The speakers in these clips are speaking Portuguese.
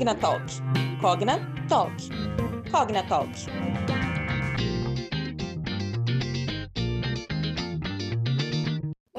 Cognatalk. Cognatalk. Cognatalk.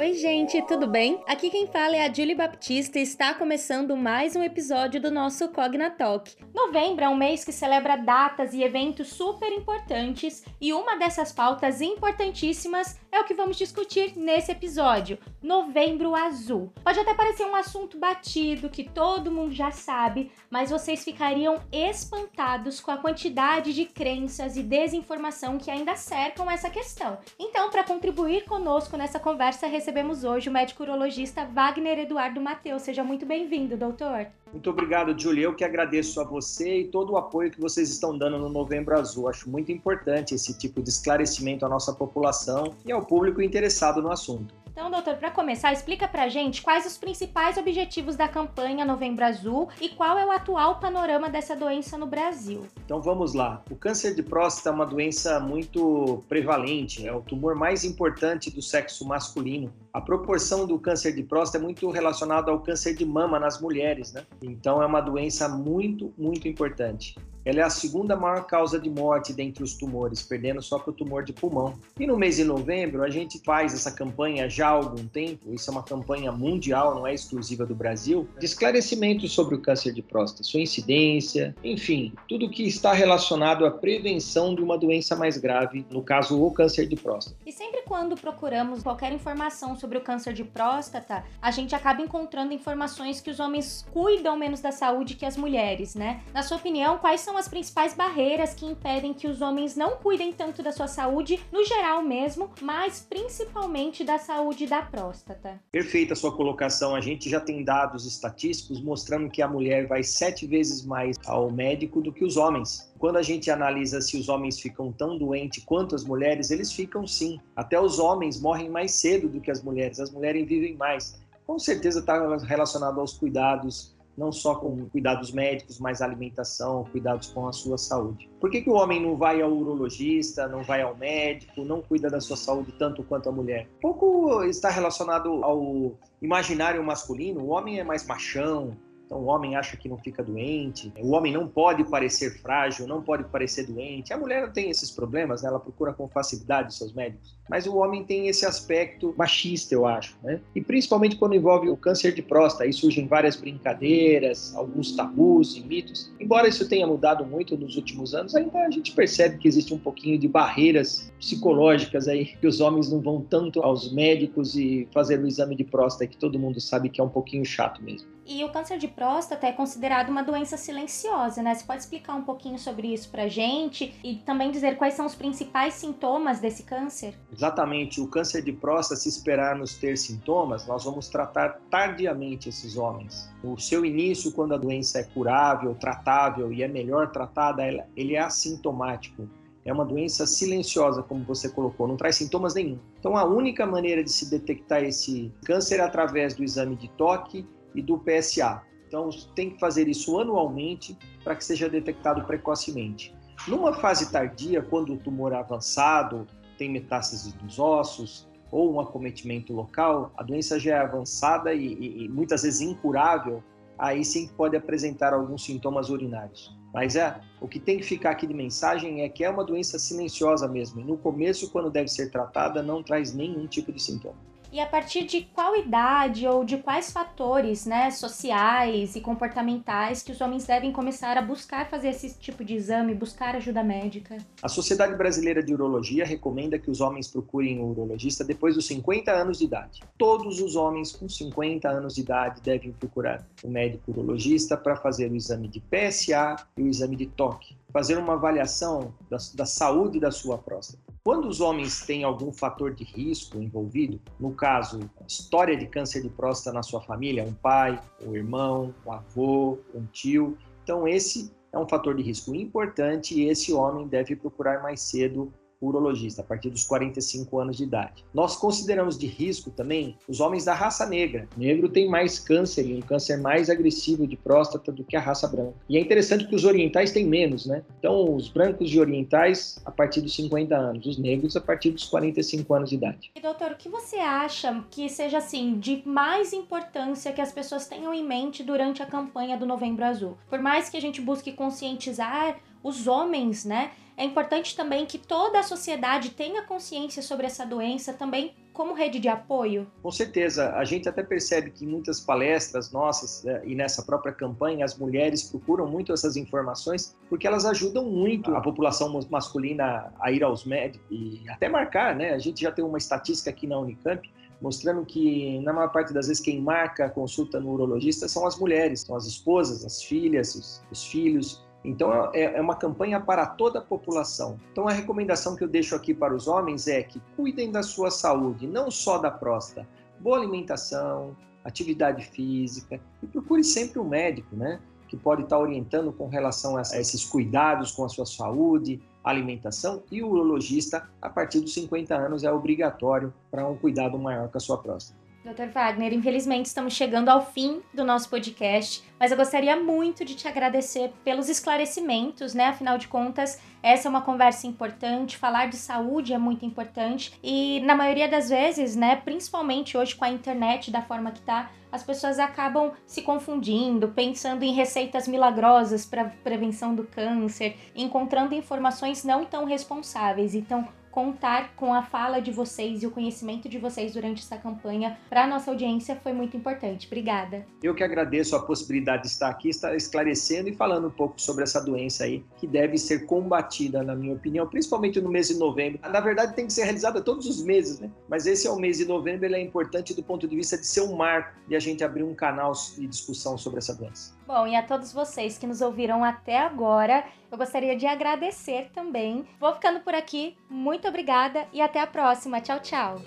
Oi, gente, tudo bem? Aqui quem fala é a Julie Baptista e está começando mais um episódio do nosso Cogna Talk. Novembro é um mês que celebra datas e eventos super importantes e uma dessas pautas importantíssimas é o que vamos discutir nesse episódio, Novembro Azul. Pode até parecer um assunto batido que todo mundo já sabe, mas vocês ficariam espantados com a quantidade de crenças e desinformação que ainda cercam essa questão. Então, para contribuir conosco nessa conversa, recebemos hoje o médico urologista Wagner Eduardo Mateus. Seja muito bem-vindo, doutor. Muito obrigado, Julia. Eu que agradeço a você e todo o apoio que vocês estão dando no Novembro Azul. Acho muito importante esse tipo de esclarecimento à nossa população e ao público interessado no assunto. Então, doutor, para começar, explica pra gente quais os principais objetivos da campanha Novembro Azul e qual é o atual panorama dessa doença no Brasil. Então vamos lá. O câncer de próstata é uma doença muito prevalente, é o tumor mais importante do sexo masculino. A proporção do câncer de próstata é muito relacionada ao câncer de mama nas mulheres, né? Então é uma doença muito, muito importante. Ela é a segunda maior causa de morte dentre os tumores, perdendo só para o tumor de pulmão. E no mês de novembro, a gente faz essa campanha já há algum tempo, isso é uma campanha mundial, não é exclusiva do Brasil, de esclarecimento sobre o câncer de próstata, sua incidência, enfim, tudo que está relacionado à prevenção de uma doença mais grave, no caso, o câncer de próstata. E sempre quando procuramos qualquer informação sobre o câncer de próstata, a gente acaba encontrando informações que os homens cuidam menos da saúde que as mulheres, né? Na sua opinião, quais são são as principais barreiras que impedem que os homens não cuidem tanto da sua saúde, no geral mesmo, mas principalmente da saúde da próstata? Perfeita a sua colocação. A gente já tem dados estatísticos mostrando que a mulher vai sete vezes mais ao médico do que os homens. Quando a gente analisa se os homens ficam tão doentes quanto as mulheres, eles ficam sim. Até os homens morrem mais cedo do que as mulheres. As mulheres vivem mais. Com certeza está relacionado aos cuidados não só com cuidados médicos, mas alimentação, cuidados com a sua saúde. Por que, que o homem não vai ao urologista, não vai ao médico, não cuida da sua saúde tanto quanto a mulher? Pouco está relacionado ao imaginário masculino. O homem é mais machão, então o homem acha que não fica doente, o homem não pode parecer frágil, não pode parecer doente. A mulher não tem esses problemas, né? ela procura com facilidade seus médicos. Mas o homem tem esse aspecto machista, eu acho, né? E principalmente quando envolve o câncer de próstata, aí surgem várias brincadeiras, alguns tabus e mitos. Embora isso tenha mudado muito nos últimos anos, ainda a gente percebe que existe um pouquinho de barreiras psicológicas aí, que os homens não vão tanto aos médicos e fazer o exame de próstata, que todo mundo sabe que é um pouquinho chato mesmo. E o câncer de próstata é considerado uma doença silenciosa, né? Você pode explicar um pouquinho sobre isso pra gente e também dizer quais são os principais sintomas desse câncer? Exatamente. O câncer de próstata, se esperarmos ter sintomas, nós vamos tratar tardiamente esses homens. O seu início, quando a doença é curável, tratável e é melhor tratada, ele é assintomático. É uma doença silenciosa, como você colocou, não traz sintomas nenhum. Então, a única maneira de se detectar esse câncer é através do exame de toque e do PSA. Então, tem que fazer isso anualmente para que seja detectado precocemente. Numa fase tardia, quando o tumor é avançado, tem metástase dos ossos ou um acometimento local, a doença já é avançada e, e, e muitas vezes incurável, aí sim pode apresentar alguns sintomas urinários. Mas é, o que tem que ficar aqui de mensagem é que é uma doença silenciosa mesmo. E no começo, quando deve ser tratada, não traz nenhum tipo de sintoma e a partir de qual idade ou de quais fatores né, sociais e comportamentais que os homens devem começar a buscar fazer esse tipo de exame, buscar ajuda médica? A Sociedade Brasileira de Urologia recomenda que os homens procurem um urologista depois dos 50 anos de idade. Todos os homens com 50 anos de idade devem procurar um médico urologista para fazer o exame de PSA e o exame de toque, fazer uma avaliação da, da saúde da sua próstata. Quando os homens têm algum fator de risco envolvido, no caso, história de câncer de próstata na sua família, um pai, um irmão, um avô, um tio, então esse é um fator de risco importante e esse homem deve procurar mais cedo urologista, a partir dos 45 anos de idade. Nós consideramos de risco também os homens da raça negra. O negro tem mais câncer um câncer mais agressivo de próstata do que a raça branca. E é interessante que os orientais têm menos, né? Então, os brancos e orientais a partir dos 50 anos, os negros a partir dos 45 anos de idade. E doutor, o que você acha que seja assim de mais importância que as pessoas tenham em mente durante a campanha do Novembro Azul? Por mais que a gente busque conscientizar os homens, né? É importante também que toda a sociedade tenha consciência sobre essa doença também como rede de apoio? Com certeza. A gente até percebe que em muitas palestras nossas né, e nessa própria campanha, as mulheres procuram muito essas informações porque elas ajudam muito a população masculina a ir aos médicos e até marcar, né? A gente já tem uma estatística aqui na Unicamp mostrando que na maior parte das vezes quem marca a consulta no urologista são as mulheres, são as esposas, as filhas, os, os filhos. Então, é, é uma campanha para toda a população. Então, a recomendação que eu deixo aqui para os homens é que cuidem da sua saúde, não só da próstata. Boa alimentação, atividade física e procure sempre um médico, né? Que pode estar orientando com relação a esses cuidados com a sua saúde, alimentação e o urologista, a partir dos 50 anos, é obrigatório para um cuidado maior com a sua próstata. Dr. Wagner, infelizmente estamos chegando ao fim do nosso podcast, mas eu gostaria muito de te agradecer pelos esclarecimentos, né? Afinal de contas, essa é uma conversa importante, falar de saúde é muito importante e na maioria das vezes, né, principalmente hoje com a internet da forma que tá, as pessoas acabam se confundindo, pensando em receitas milagrosas para prevenção do câncer, encontrando informações não tão responsáveis. Então, contar com a fala de vocês e o conhecimento de vocês durante essa campanha para a nossa audiência foi muito importante. Obrigada. Eu que agradeço a possibilidade de estar aqui, estar esclarecendo e falando um pouco sobre essa doença aí, que deve ser combatida, na minha opinião, principalmente no mês de novembro. Na verdade, tem que ser realizada todos os meses, né? Mas esse é o mês de novembro, ele é importante do ponto de vista de ser um marco de a gente abrir um canal de discussão sobre essa doença. Bom, e a todos vocês que nos ouviram até agora, eu gostaria de agradecer também. Vou ficando por aqui. Muito obrigada e até a próxima. Tchau, tchau.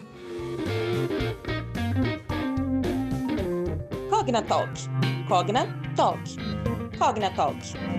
Cogna Talk. Cogna Talk. Cogna Talk.